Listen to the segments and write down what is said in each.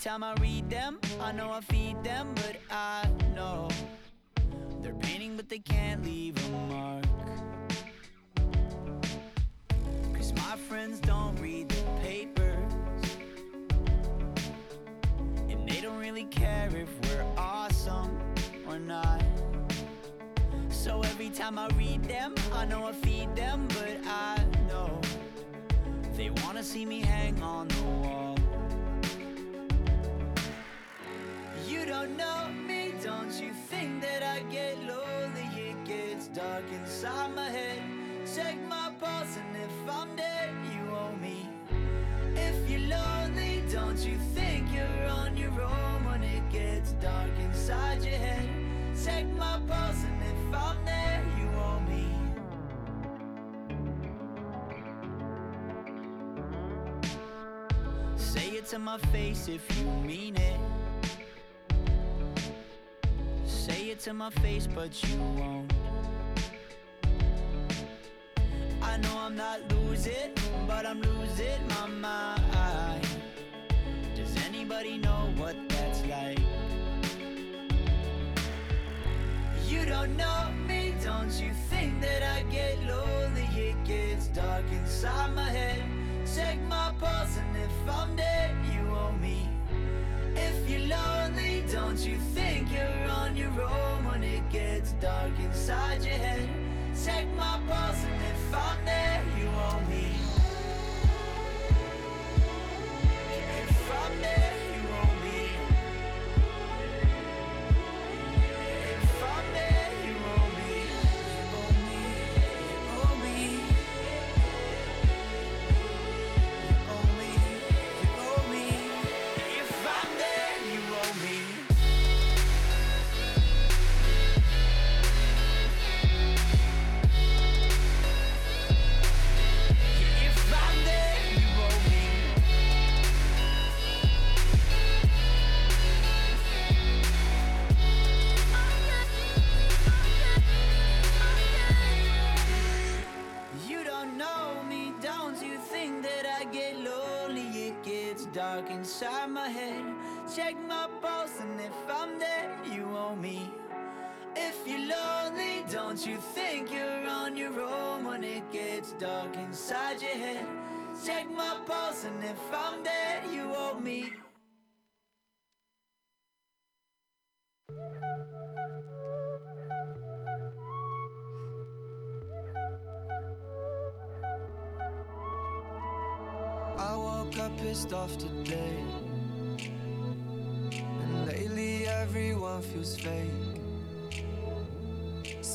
Time I read them, I know I feed them, but I know they're painting, but they can't leave a mark. Cause my friends don't read the papers. And they don't really care if we're awesome or not. So every time I read them, I know I feed them, but I know they wanna see me hang on the wall. Don't know me, don't you think that I get lonely? It gets dark inside my head. Check my pulse, and if I'm dead, you owe me. If you're lonely, don't you think you're on your own when it gets dark inside your head? Check my pulse, and if I'm there, you owe me. Say it to my face if you mean it. to my face, but you won't. I know I'm not losing, but I'm losing my mind. Does anybody know what that's like? You don't know me, don't you think that I get lonely? It gets dark inside my head. Check my pulse, and if I'm dead, you owe me. If you're lonely, don't you think? your own when it gets dark inside your head. Take my pulse and if I'm there. Don't you think you're on your own when it gets dark inside your head? Check my pulse, and if I'm dead, you owe me. I woke up pissed off today. And lately everyone feels fake.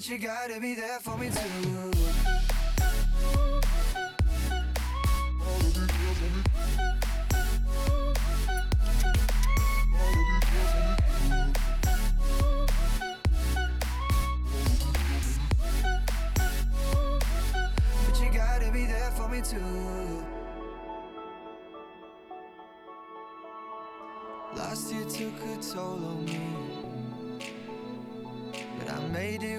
But you gotta be there for me too. But you gotta be there for me too. Last year took a toll on me. But I made it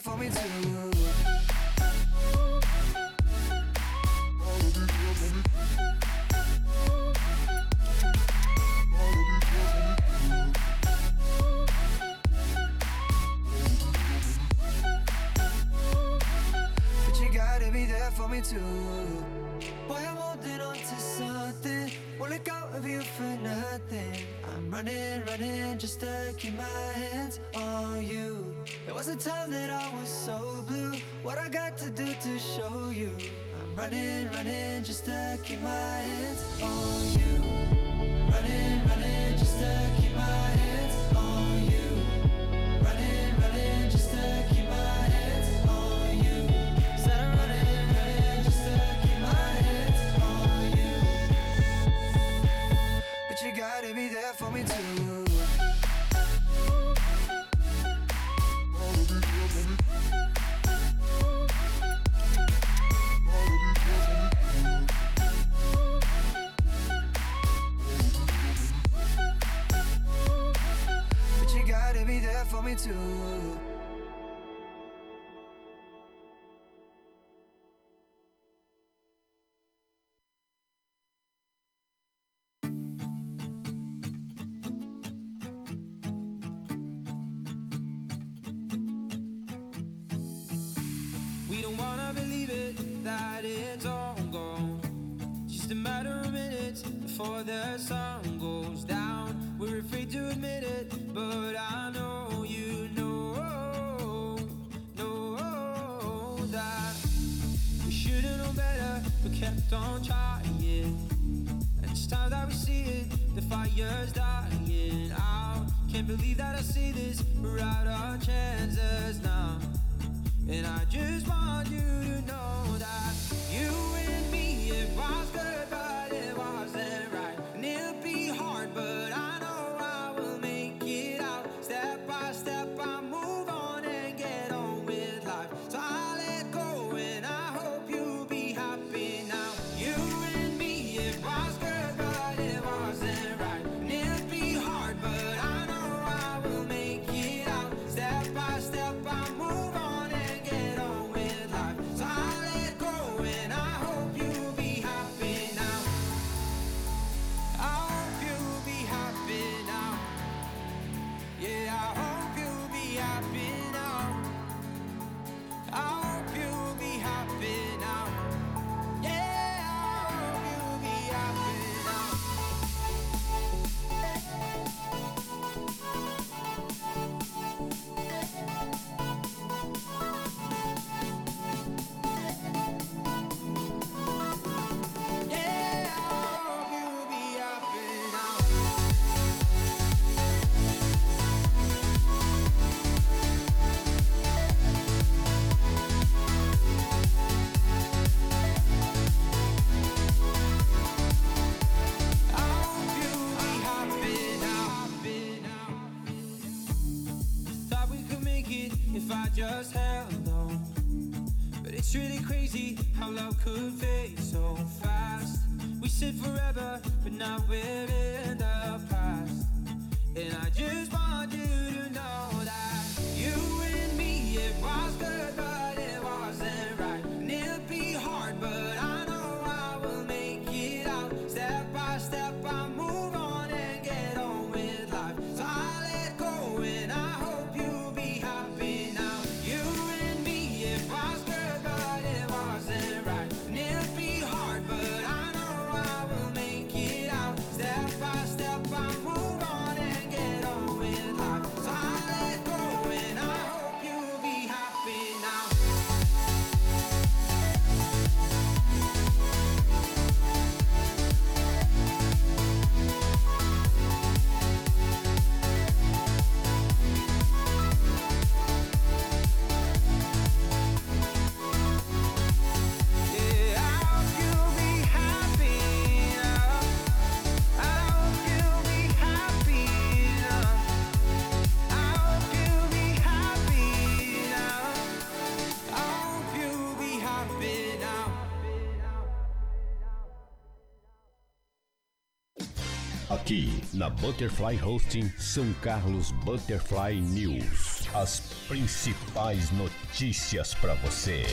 for me too. Kept on trying. And it's time that we see it, the fire's dying out. Can't believe that I see this, we're out of chances now. And I just want you to know Butterfly Hosting São Carlos Butterfly News. As principais notícias para você.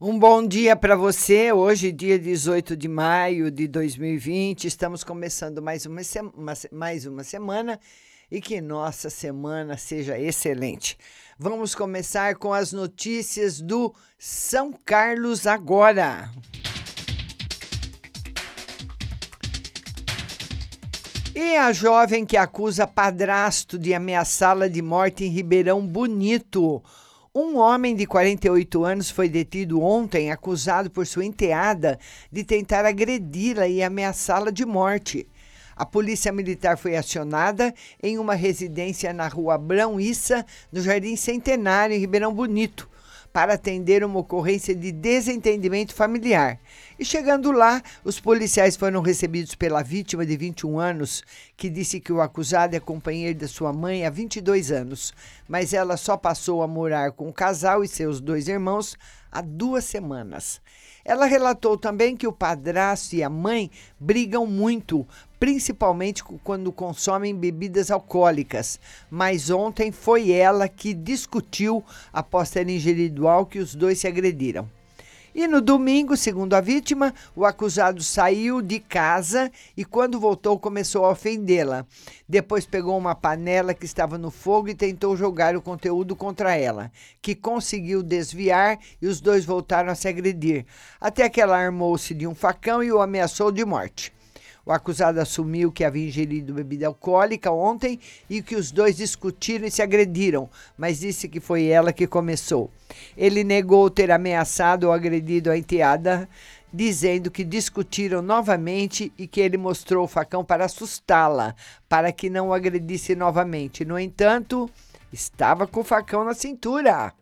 Um bom dia para você. Hoje, dia 18 de maio de 2020, estamos começando mais uma, uma mais uma semana e que nossa semana seja excelente. Vamos começar com as notícias do São Carlos agora. E a jovem que acusa padrasto de ameaçá-la de morte em Ribeirão Bonito. Um homem de 48 anos foi detido ontem, acusado por sua enteada de tentar agredi-la e ameaçá-la de morte. A polícia militar foi acionada em uma residência na rua Abrão Issa, no Jardim Centenário, em Ribeirão Bonito, para atender uma ocorrência de desentendimento familiar. E chegando lá, os policiais foram recebidos pela vítima de 21 anos, que disse que o acusado é companheiro da sua mãe há 22 anos, mas ela só passou a morar com o casal e seus dois irmãos há duas semanas. Ela relatou também que o padrasto e a mãe brigam muito, principalmente quando consomem bebidas alcoólicas. Mas ontem foi ela que discutiu após ter ingerido álcool que os dois se agrediram. E no domingo, segundo a vítima, o acusado saiu de casa e, quando voltou, começou a ofendê-la. Depois pegou uma panela que estava no fogo e tentou jogar o conteúdo contra ela, que conseguiu desviar e os dois voltaram a se agredir. Até que ela armou-se de um facão e o ameaçou de morte. O acusado assumiu que havia ingerido bebida alcoólica ontem e que os dois discutiram e se agrediram, mas disse que foi ela que começou. Ele negou ter ameaçado ou agredido a enteada, dizendo que discutiram novamente e que ele mostrou o facão para assustá-la, para que não o agredisse novamente. No entanto, estava com o facão na cintura.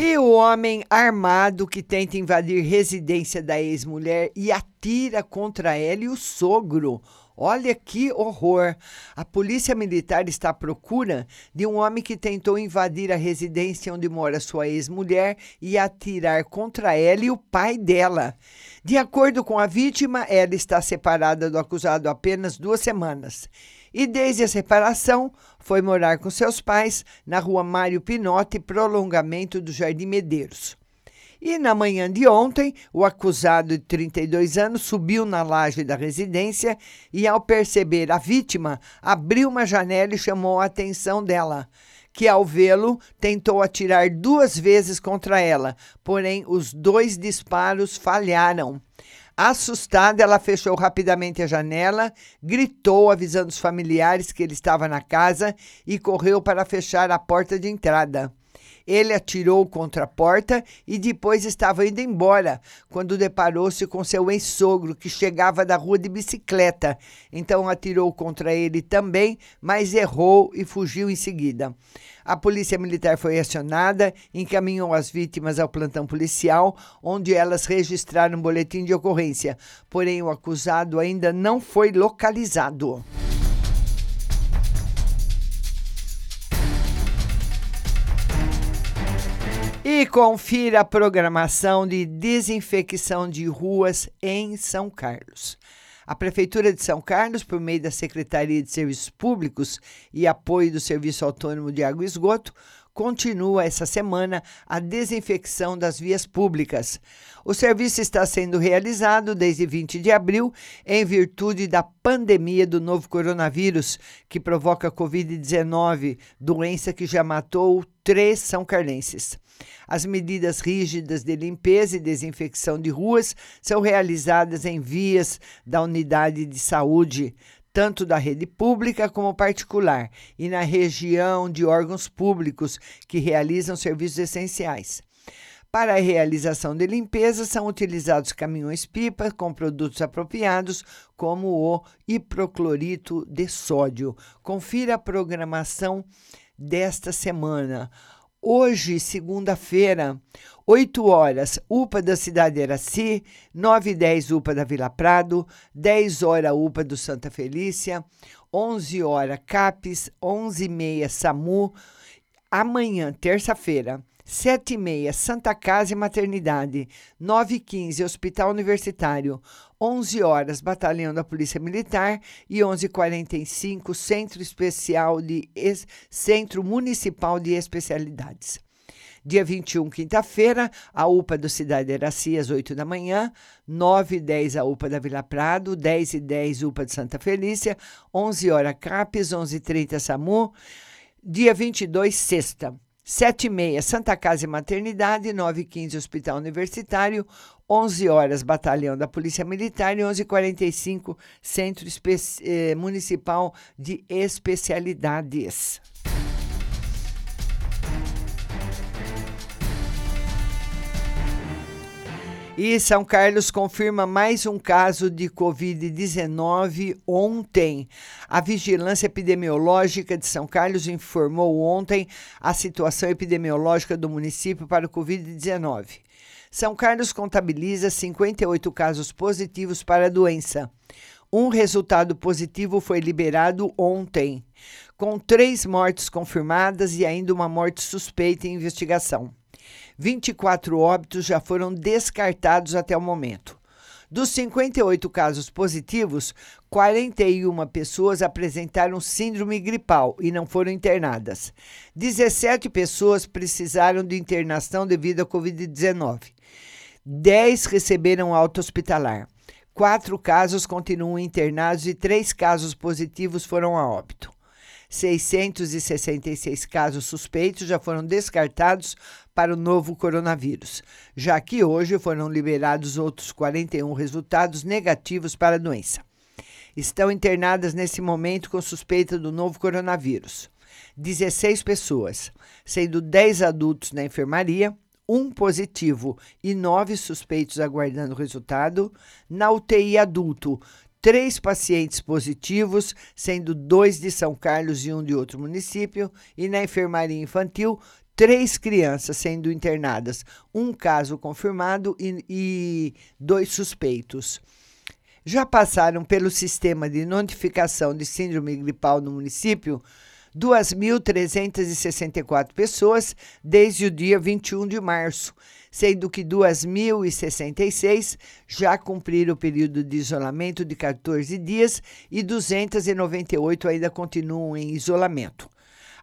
E o homem armado que tenta invadir residência da ex-mulher e atira contra ela e o sogro. Olha que horror! A polícia militar está à procura de um homem que tentou invadir a residência onde mora sua ex-mulher e atirar contra ela e o pai dela. De acordo com a vítima, ela está separada do acusado há apenas duas semanas e desde a separação foi morar com seus pais na rua Mário Pinotti, prolongamento do Jardim Medeiros. E na manhã de ontem, o acusado de 32 anos subiu na laje da residência e, ao perceber a vítima, abriu uma janela e chamou a atenção dela, que, ao vê-lo, tentou atirar duas vezes contra ela, porém os dois disparos falharam. Assustada, ela fechou rapidamente a janela, gritou, avisando os familiares que ele estava na casa e correu para fechar a porta de entrada. Ele atirou contra a porta e depois estava indo embora, quando deparou-se com seu ex-sogro, que chegava da rua de bicicleta. Então atirou contra ele também, mas errou e fugiu em seguida. A polícia militar foi acionada, encaminhou as vítimas ao plantão policial, onde elas registraram um boletim de ocorrência. Porém, o acusado ainda não foi localizado. E confira a programação de desinfecção de ruas em São Carlos. A Prefeitura de São Carlos, por meio da Secretaria de Serviços Públicos e apoio do Serviço Autônomo de Água e Esgoto, continua essa semana a desinfecção das vias públicas. O serviço está sendo realizado desde 20 de abril em virtude da pandemia do novo coronavírus, que provoca Covid-19, doença que já matou três são carlenses. As medidas rígidas de limpeza e desinfecção de ruas são realizadas em vias da unidade de saúde, tanto da rede pública como particular, e na região de órgãos públicos que realizam serviços essenciais. Para a realização de limpeza, são utilizados caminhões-pipa com produtos apropriados, como o hiproclorito de sódio. Confira a programação desta semana. Hoje, segunda-feira, 8 horas, UPA da Cidade Eraci, 9 e 10 UPA da Vila Prado, 10 horas UPA do Santa Felícia, 11 horas CAPES, 11 e meia SAMU. Amanhã, terça-feira, 7 e meia Santa Casa e Maternidade, 9 e 15 Hospital Universitário, 11 horas Batalhão da Polícia Militar. E 11h45 Centro Especial de Centro Municipal de Especialidades. Dia 21, quinta-feira, a UPA do Cidade Eraci, às 8 da manhã, 9 e 10 a UPA da Vila Prado, 10 e 10 UPA de Santa Felícia, 11 horas CAPES, 11 e 30 SAMU. Dia 22, sexta, 7 e meia, Santa Casa e Maternidade, 9 e 15 Hospital Universitário, 11 horas, Batalhão da Polícia Militar e 11 e 45 Centro Espe eh, Municipal de Especialidades. E São Carlos confirma mais um caso de Covid-19 ontem. A Vigilância Epidemiológica de São Carlos informou ontem a situação epidemiológica do município para o Covid-19. São Carlos contabiliza 58 casos positivos para a doença. Um resultado positivo foi liberado ontem, com três mortes confirmadas e ainda uma morte suspeita em investigação. 24 óbitos já foram descartados até o momento. Dos 58 casos positivos, 41 pessoas apresentaram síndrome gripal e não foram internadas. 17 pessoas precisaram de internação devido à Covid-19. 10 receberam alta hospitalar. Quatro casos continuam internados e três casos positivos foram a óbito. 666 casos suspeitos já foram descartados para o novo coronavírus, já que hoje foram liberados outros 41 resultados negativos para a doença. Estão internadas nesse momento com suspeita do novo coronavírus. 16 pessoas, sendo 10 adultos na enfermaria, um positivo e nove suspeitos aguardando resultado. Na UTI adulto, três pacientes positivos, sendo dois de São Carlos e um de outro município, e na enfermaria infantil, três crianças sendo internadas, um caso confirmado e, e dois suspeitos. Já passaram pelo sistema de notificação de síndrome gripal no município 2.364 pessoas desde o dia 21 de março, sendo que 2.066 já cumpriram o período de isolamento de 14 dias e 298 ainda continuam em isolamento.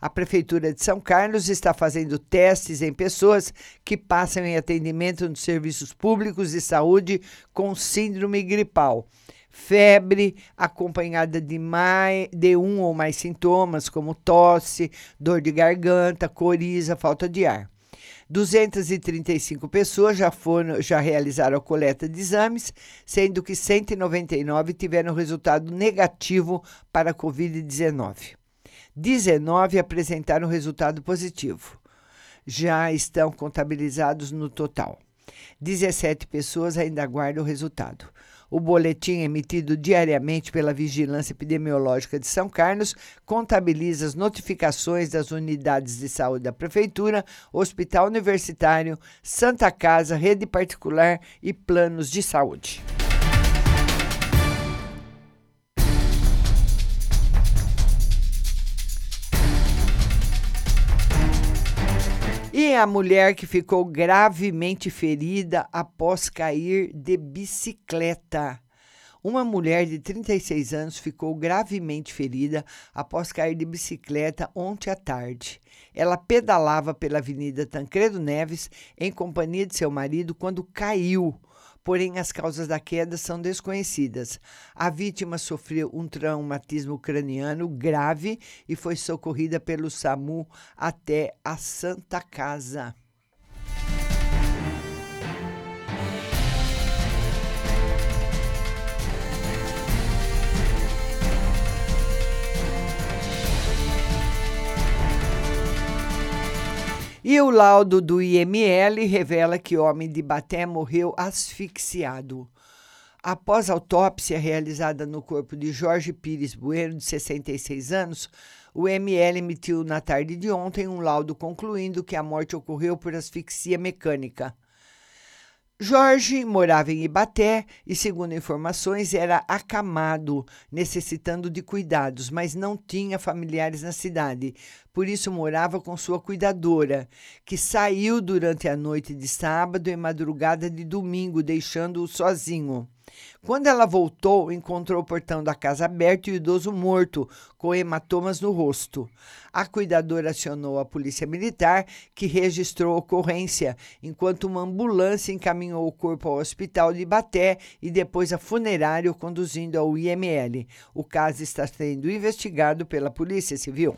A Prefeitura de São Carlos está fazendo testes em pessoas que passam em atendimento nos serviços públicos de saúde com síndrome gripal febre acompanhada de, mais, de um ou mais sintomas, como tosse, dor de garganta, coriza, falta de ar. 235 pessoas já foram já realizaram a coleta de exames, sendo que 199 tiveram resultado negativo para a COVID-19. 19 apresentaram resultado positivo. Já estão contabilizados no total. 17 pessoas ainda aguardam o resultado. O boletim emitido diariamente pela Vigilância Epidemiológica de São Carlos contabiliza as notificações das unidades de saúde da Prefeitura, Hospital Universitário, Santa Casa, Rede Particular e planos de saúde. A mulher que ficou gravemente ferida após cair de bicicleta. Uma mulher de 36 anos ficou gravemente ferida após cair de bicicleta ontem à tarde. Ela pedalava pela Avenida Tancredo Neves em companhia de seu marido quando caiu porém as causas da queda são desconhecidas. A vítima sofreu um traumatismo craniano grave e foi socorrida pelo SAMU até a Santa Casa. E o laudo do IML revela que homem de Baté morreu asfixiado. Após autópsia realizada no corpo de Jorge Pires Bueno, de 66 anos, o ML emitiu na tarde de ontem um laudo concluindo que a morte ocorreu por asfixia mecânica. Jorge morava em Ibaté e, segundo informações, era acamado, necessitando de cuidados, mas não tinha familiares na cidade. Por isso, morava com sua cuidadora, que saiu durante a noite de sábado e madrugada de domingo, deixando-o sozinho. Quando ela voltou, encontrou o portão da casa aberto e o idoso morto, com hematomas no rosto. A cuidadora acionou a polícia militar, que registrou a ocorrência, enquanto uma ambulância encaminhou o corpo ao hospital de Baté e depois a funerário, conduzindo ao IML. O caso está sendo investigado pela Polícia Civil.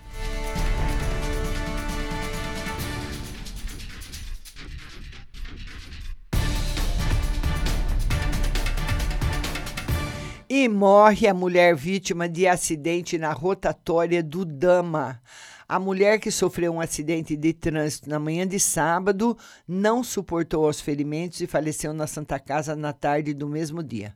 E morre a mulher vítima de acidente na rotatória do Dama. A mulher que sofreu um acidente de trânsito na manhã de sábado não suportou os ferimentos e faleceu na Santa Casa na tarde do mesmo dia.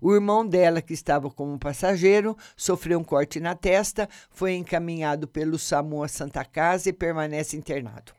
O irmão dela, que estava como passageiro, sofreu um corte na testa, foi encaminhado pelo SAMU à Santa Casa e permanece internado.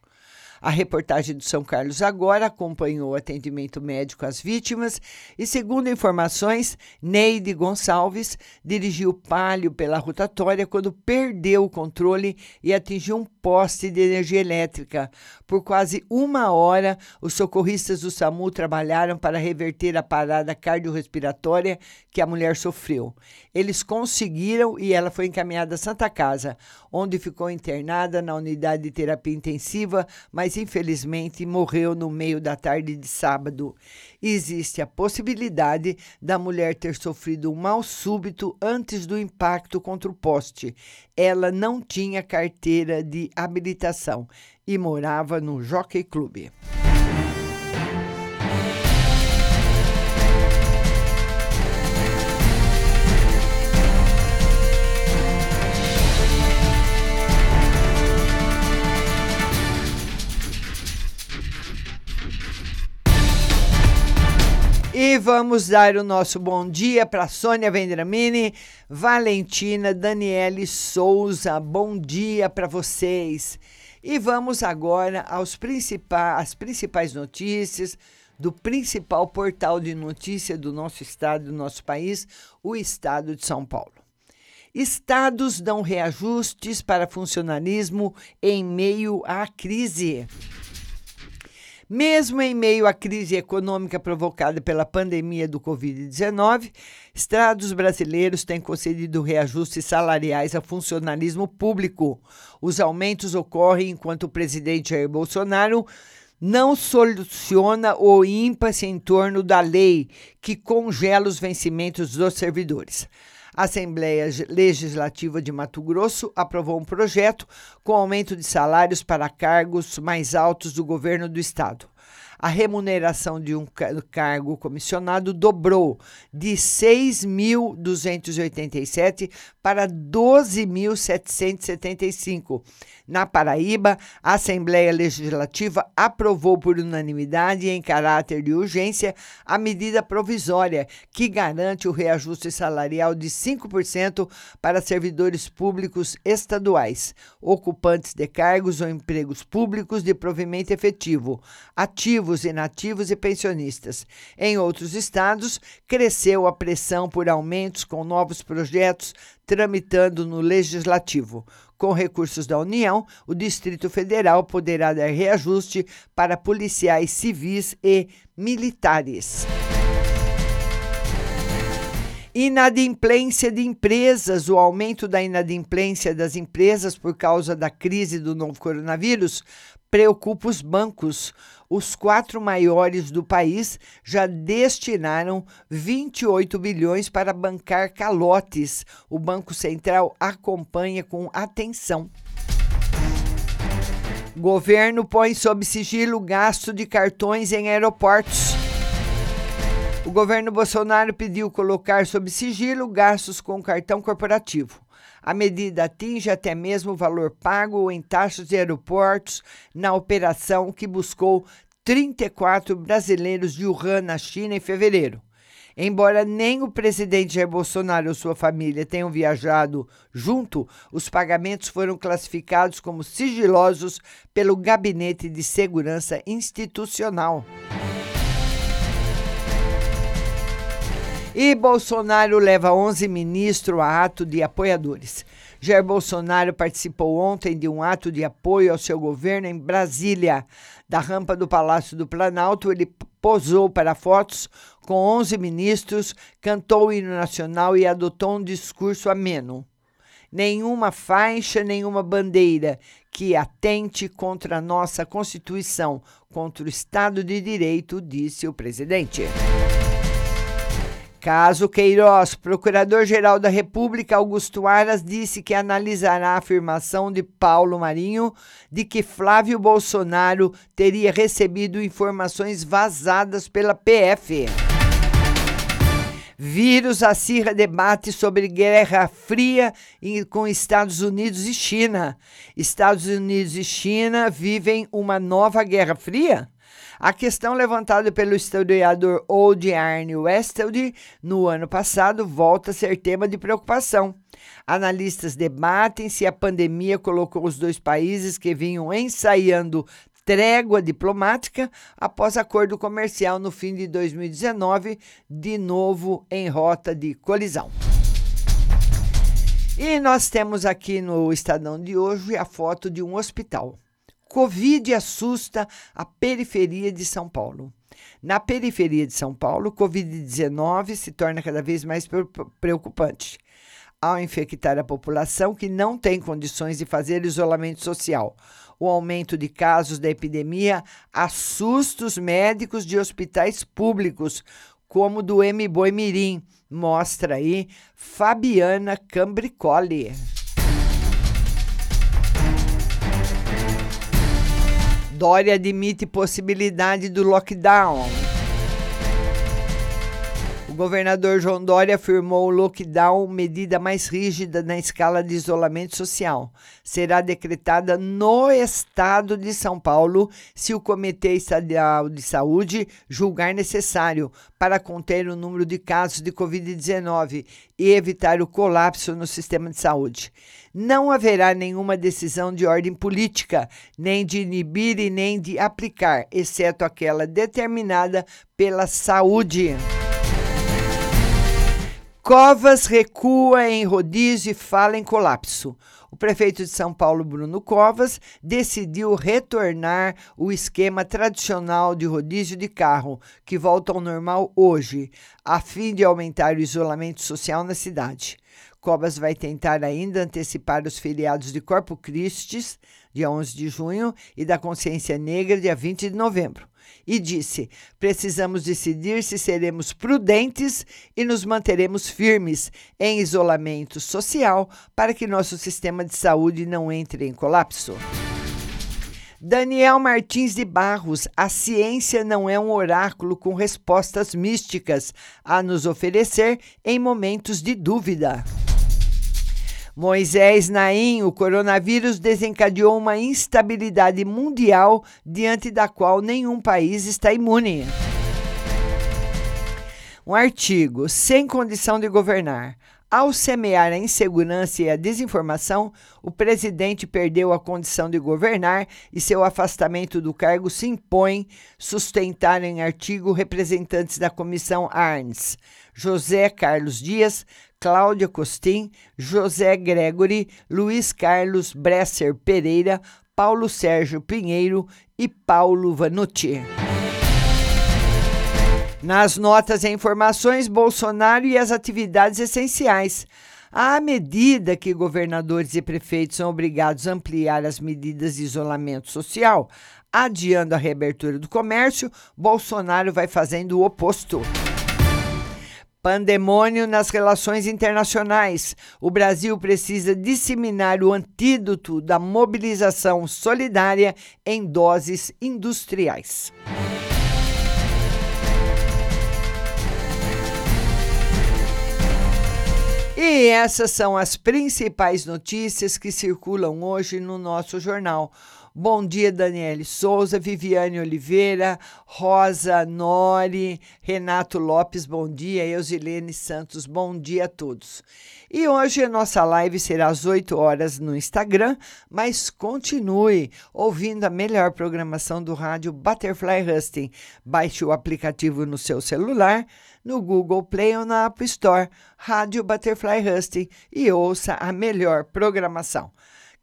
A reportagem do São Carlos Agora acompanhou o atendimento médico às vítimas e, segundo informações, Neide Gonçalves dirigiu palio pela rotatória quando perdeu o controle e atingiu um poste de energia elétrica. Por quase uma hora, os socorristas do SAMU trabalharam para reverter a parada cardiorrespiratória que a mulher sofreu. Eles conseguiram e ela foi encaminhada à Santa Casa, onde ficou internada na unidade de terapia intensiva, mas infelizmente morreu no meio da tarde de sábado. Existe a possibilidade da mulher ter sofrido um mal súbito antes do impacto contra o poste. Ela não tinha carteira de habilitação e morava no Jockey Club. E vamos dar o nosso bom dia para Sônia Vendramini, Valentina, Daniele Souza. Bom dia para vocês. E vamos agora aos principais, às principais notícias do principal portal de notícia do nosso estado, do nosso país, o Estado de São Paulo. Estados dão reajustes para funcionalismo em meio à crise. Mesmo em meio à crise econômica provocada pela pandemia do Covid-19, estados brasileiros têm concedido reajustes salariais ao funcionalismo público. Os aumentos ocorrem enquanto o presidente Jair Bolsonaro não soluciona o impasse em torno da lei que congela os vencimentos dos servidores. A Assembleia Legislativa de Mato Grosso aprovou um projeto com aumento de salários para cargos mais altos do governo do estado a remuneração de um cargo comissionado dobrou de 6.287 para 12.775. Na Paraíba, a Assembleia Legislativa aprovou por unanimidade e em caráter de urgência a medida provisória que garante o reajuste salarial de 5% para servidores públicos estaduais, ocupantes de cargos ou empregos públicos de provimento efetivo, ativos, inativos e pensionistas. Em outros estados, cresceu a pressão por aumentos com novos projetos tramitando no Legislativo. Com recursos da União, o Distrito Federal poderá dar reajuste para policiais civis e militares. Inadimplência de empresas. O aumento da inadimplência das empresas por causa da crise do novo coronavírus preocupa os bancos. Os quatro maiores do país já destinaram 28 bilhões para bancar calotes. O Banco Central acompanha com atenção. Governo põe sob sigilo gasto de cartões em aeroportos. O governo Bolsonaro pediu colocar sob sigilo gastos com cartão corporativo. A medida atinge até mesmo o valor pago em taxas de aeroportos na operação que buscou 34 brasileiros de Wuhan, na China, em fevereiro. Embora nem o presidente Jair Bolsonaro ou sua família tenham viajado junto, os pagamentos foram classificados como sigilosos pelo Gabinete de Segurança Institucional. E Bolsonaro leva 11 ministros a ato de apoiadores. Jair Bolsonaro participou ontem de um ato de apoio ao seu governo em Brasília. Da rampa do Palácio do Planalto, ele posou para fotos com 11 ministros, cantou o hino nacional e adotou um discurso ameno. Nenhuma faixa, nenhuma bandeira que atente contra a nossa Constituição, contra o Estado de Direito, disse o presidente. Caso Queiroz, Procurador-Geral da República Augusto Aras disse que analisará a afirmação de Paulo Marinho de que Flávio Bolsonaro teria recebido informações vazadas pela PF. Vírus acirra debate sobre guerra fria com Estados Unidos e China. Estados Unidos e China vivem uma nova guerra fria? A questão levantada pelo historiador Old Arne Westeld no ano passado volta a ser tema de preocupação. Analistas debatem se a pandemia colocou os dois países que vinham ensaiando trégua diplomática após acordo comercial no fim de 2019, de novo em rota de colisão. E nós temos aqui no Estadão de hoje a foto de um hospital. Covid assusta a periferia de São Paulo. Na periferia de São Paulo, Covid-19 se torna cada vez mais preocupante ao infectar a população que não tem condições de fazer isolamento social. O aumento de casos da epidemia assusta os médicos de hospitais públicos, como do M. Boi Mirim, mostra aí Fabiana Cambricoli. Dória admite possibilidade do lockdown governador João Dória afirmou o lockdown, medida mais rígida na escala de isolamento social. Será decretada no estado de São Paulo se o Comitê Estadual de Saúde julgar necessário para conter o número de casos de Covid-19 e evitar o colapso no sistema de saúde. Não haverá nenhuma decisão de ordem política, nem de inibir e nem de aplicar, exceto aquela determinada pela saúde. Covas recua em rodízio e fala em colapso. O prefeito de São Paulo, Bruno Covas, decidiu retornar o esquema tradicional de rodízio de carro, que volta ao normal hoje, a fim de aumentar o isolamento social na cidade. Covas vai tentar ainda antecipar os feriados de Corpo Christi, dia 11 de junho, e da Consciência Negra, dia 20 de novembro e disse: precisamos decidir se seremos prudentes e nos manteremos firmes em isolamento social para que nosso sistema de saúde não entre em colapso. Daniel Martins de Barros, a ciência não é um oráculo com respostas místicas a nos oferecer em momentos de dúvida. Moisés Naim, o coronavírus desencadeou uma instabilidade mundial diante da qual nenhum país está imune. Um artigo sem condição de governar. Ao semear a insegurança e a desinformação, o presidente perdeu a condição de governar e seu afastamento do cargo se impõe, sustentaram em artigo representantes da comissão Arns, José Carlos Dias, Cláudia Costin, José Gregory, Luiz Carlos Bresser Pereira, Paulo Sérgio Pinheiro e Paulo Vanucci. Nas notas e informações, Bolsonaro e as atividades essenciais. À medida que governadores e prefeitos são obrigados a ampliar as medidas de isolamento social, adiando a reabertura do comércio, Bolsonaro vai fazendo o oposto. Pandemônio nas relações internacionais. O Brasil precisa disseminar o antídoto da mobilização solidária em doses industriais. E essas são as principais notícias que circulam hoje no nosso jornal. Bom dia, Daniele Souza, Viviane Oliveira, Rosa Nori, Renato Lopes, bom dia, Eusilene Santos, bom dia a todos. E hoje a nossa live será às 8 horas no Instagram, mas continue ouvindo a melhor programação do rádio Butterfly Husting. Baixe o aplicativo no seu celular, no Google Play ou na App Store, Rádio Butterfly Husting e ouça a melhor programação.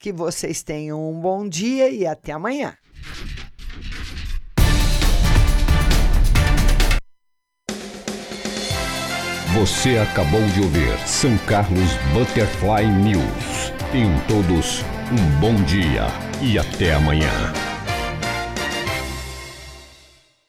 Que vocês tenham um bom dia e até amanhã. Você acabou de ouvir São Carlos Butterfly News. Tenham todos um bom dia e até amanhã.